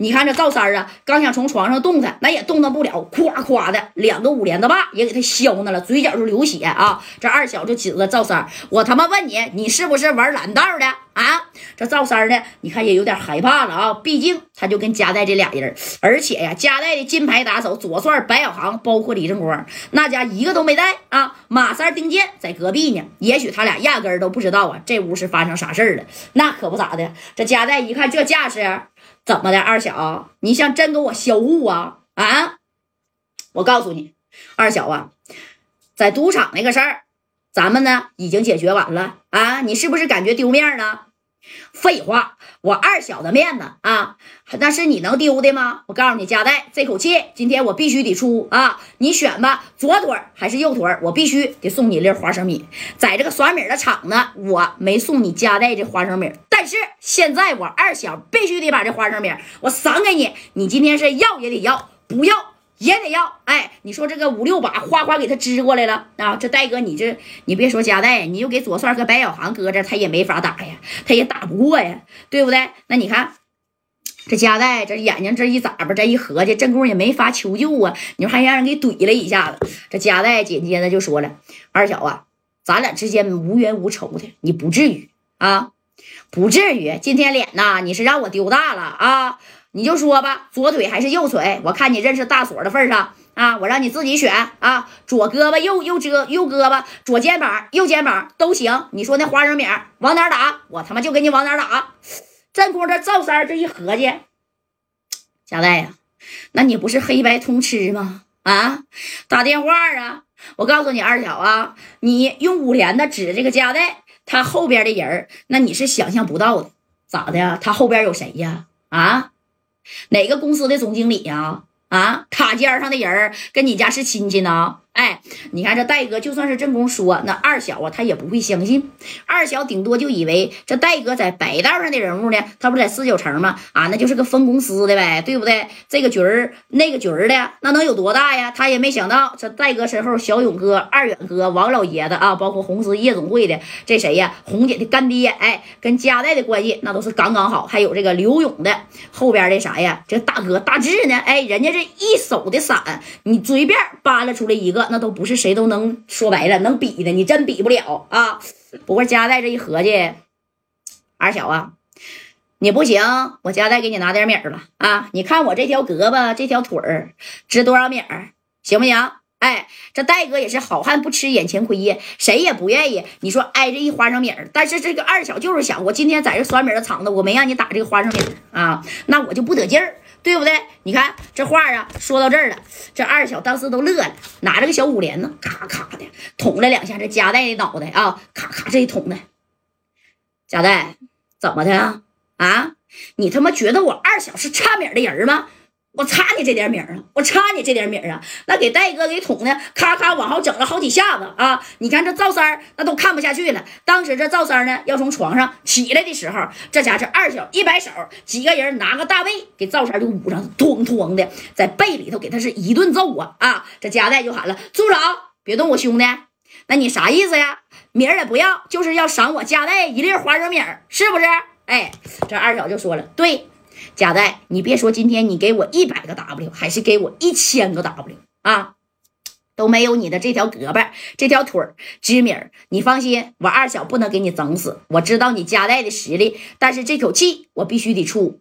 你看这赵三啊，刚想从床上动弹，那也动弹不了，咵咵的两个五连的把也给他削那了，嘴角就流血啊。这二小就指着赵三，我他妈问你，你是不是玩蓝道的啊？这赵三呢，你看也有点害怕了啊，毕竟他就跟加代这俩人，而且呀，加代的金牌打手左帅白小航，包括李正光，那家一个都没带啊。马三丁健在隔壁呢，也许他俩压根儿都不知道啊，这屋是发生啥事儿了。那可不咋的，这加代一看这架势。怎么的，二小，你想真给我销户啊？啊！我告诉你，二小啊，在赌场那个事儿，咱们呢已经解决完了啊！你是不是感觉丢面呢？废话，我二小的面子啊，那是你能丢的吗？我告诉你，加代这口气，今天我必须得出啊！你选吧，左腿还是右腿？我必须得送你一粒花生米。在这个耍米的场子，我没送你加代这花生米，但是现在我二小必须得把这花生米我赏给你。你今天是要也得要，不要。也得要，哎，你说这个五六把哗哗给他支过来了啊！这戴哥，你这你别说加代，你又给左帅和白小航搁这，他也没法打呀，他也打不过呀，对不对？那你看这加代，这眼睛这一眨巴，这一合计，正宫也没法求救啊！你说还让人给怼了一下子。这加代紧接着就说了：“二小啊，咱俩之间无冤无仇的，你不至于啊，不至于。今天脸呐，你是让我丢大了啊！”你就说吧，左腿还是右腿？我看你认识大锁的份上啊，我让你自己选啊，左胳膊、右右遮、右胳膊、左肩膀、右肩膀都行。你说那花生米往哪打？我他妈就给你往哪打。正宫这赵三这一合计，贾代呀，那你不是黑白通吃吗？啊，打电话啊！我告诉你二小啊，你用五连的指这个贾代，他后边的人那你是想象不到的。咋的？他后边有谁呀？啊？哪个公司的总经理呀？啊，塔尖上的人跟你家是亲戚呢？哎，你看这戴哥，就算是正宫说，那二小啊，他也不会相信。二小顶多就以为这戴哥在白道上的人物呢，他不在四九城吗？啊，那就是个分公司的呗，对不对？这个局儿那个局儿的，那能有多大呀？他也没想到，这戴哥身后，小勇哥、二远哥、王老爷子啊，包括红丝夜总会的这谁呀？红姐的干爹，哎，跟家代的关系那都是刚刚好。还有这个刘勇的后边的啥呀？这大哥大志呢？哎，人家这一手的伞，你随便扒拉出来一个。那都不是谁都能说白了能比的，你真比不了啊！不过加代这一合计，二小啊，你不行，我加代给你拿点米儿吧啊！你看我这条胳膊这条腿儿值多少米儿，行不行？哎，这戴哥也是好汉不吃眼前亏呀，谁也不愿意你说挨着一花生米儿。但是这个二小就是想，我今天在这酸米的场子，我没让你打这个花生米儿啊，那我就不得劲儿。对不对？你看这话啊，说到这儿了，这二小当时都乐了，拿着个小五连呢，咔咔的捅了两下这夹带的脑袋啊，咔咔这一捅的，夹带怎么的啊？啊，你他妈觉得我二小是差米的人吗？我差你这点米儿啊！我差你这点米儿啊！那给戴哥给捅的，咔咔往后整了好几下子啊！你看这赵三那都看不下去了。当时这赵三呢要从床上起来的时候，这家这二小一摆手，几个人拿个大被给赵三就捂上，咣咣的在被里头给他是一顿揍啊！啊！这夹带就喊了：“住手，别动我兄弟！那你啥意思呀？米儿也不要，就是要赏我夹带一粒花生米儿，是不是？”哎，这二小就说了：“对。”贾代，你别说，今天你给我一百个 W，还是给我一千个 W 啊，都没有你的这条胳膊、这条腿儿知名。你放心，我二小不能给你整死。我知道你贾代的实力，但是这口气我必须得出。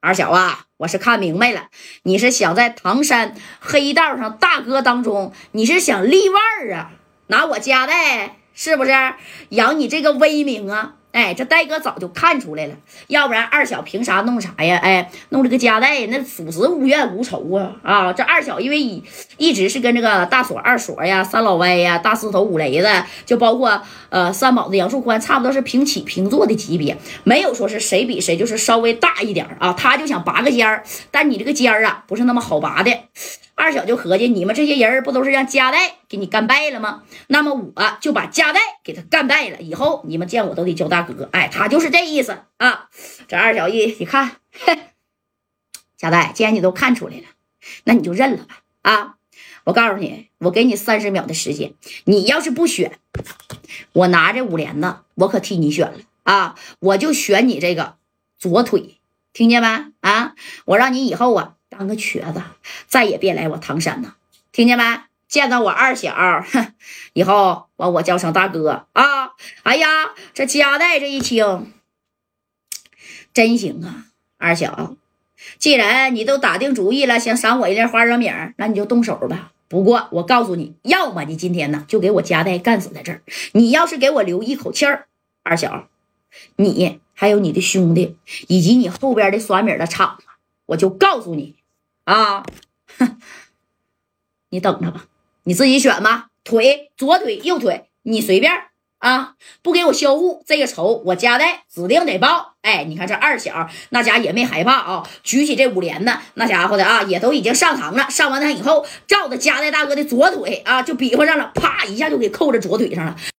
二小啊，我是看明白了，你是想在唐山黑道上大哥当中，你是想立腕儿啊，拿我贾代是不是养你这个威名啊？哎，这戴哥早就看出来了，要不然二小凭啥弄啥呀？哎，弄这个家带，那属实无怨无仇啊！啊，这二小因为一一直是跟这个大锁、二锁呀、三老歪呀、大四头、五雷子，就包括呃三宝子、杨树宽，差不多是平起平坐的级别，没有说是谁比谁就是稍微大一点啊。他就想拔个尖儿，但你这个尖儿啊，不是那么好拔的。二小就合计，你们这些人不都是让加代给你干败了吗？那么我就把加代给他干败了，以后你们见我都得叫大哥。哎，他就是这意思啊。这二小一一看，加代，既然你都看出来了，那你就认了吧。啊，我告诉你，我给你三十秒的时间，你要是不选，我拿着五连子，我可替你选了啊，我就选你这个左腿。听见没？啊，我让你以后啊当个瘸子，再也别来我唐山了，听见没？见到我二小，以后管我叫声大哥啊！哎呀，这夹带这一听，真行啊，二小，既然你都打定主意了，想赏我一粒花生米，那你就动手吧。不过我告诉你，要么你今天呢就给我夹带干死在这儿，你要是给我留一口气儿，二小，你还有你的兄弟以及你后边的酸米的厂，我就告诉你啊，哼，你等着吧。你自己选吧，腿左腿右腿你随便啊，不给我销户，这个仇我加代指定得报。哎，你看这二小那家也没害怕啊，举起这五连呢，那家伙的啊也都已经上膛了。上完膛以后，照着加代大哥的左腿啊就比划上了，啪一下就给扣在左腿上了。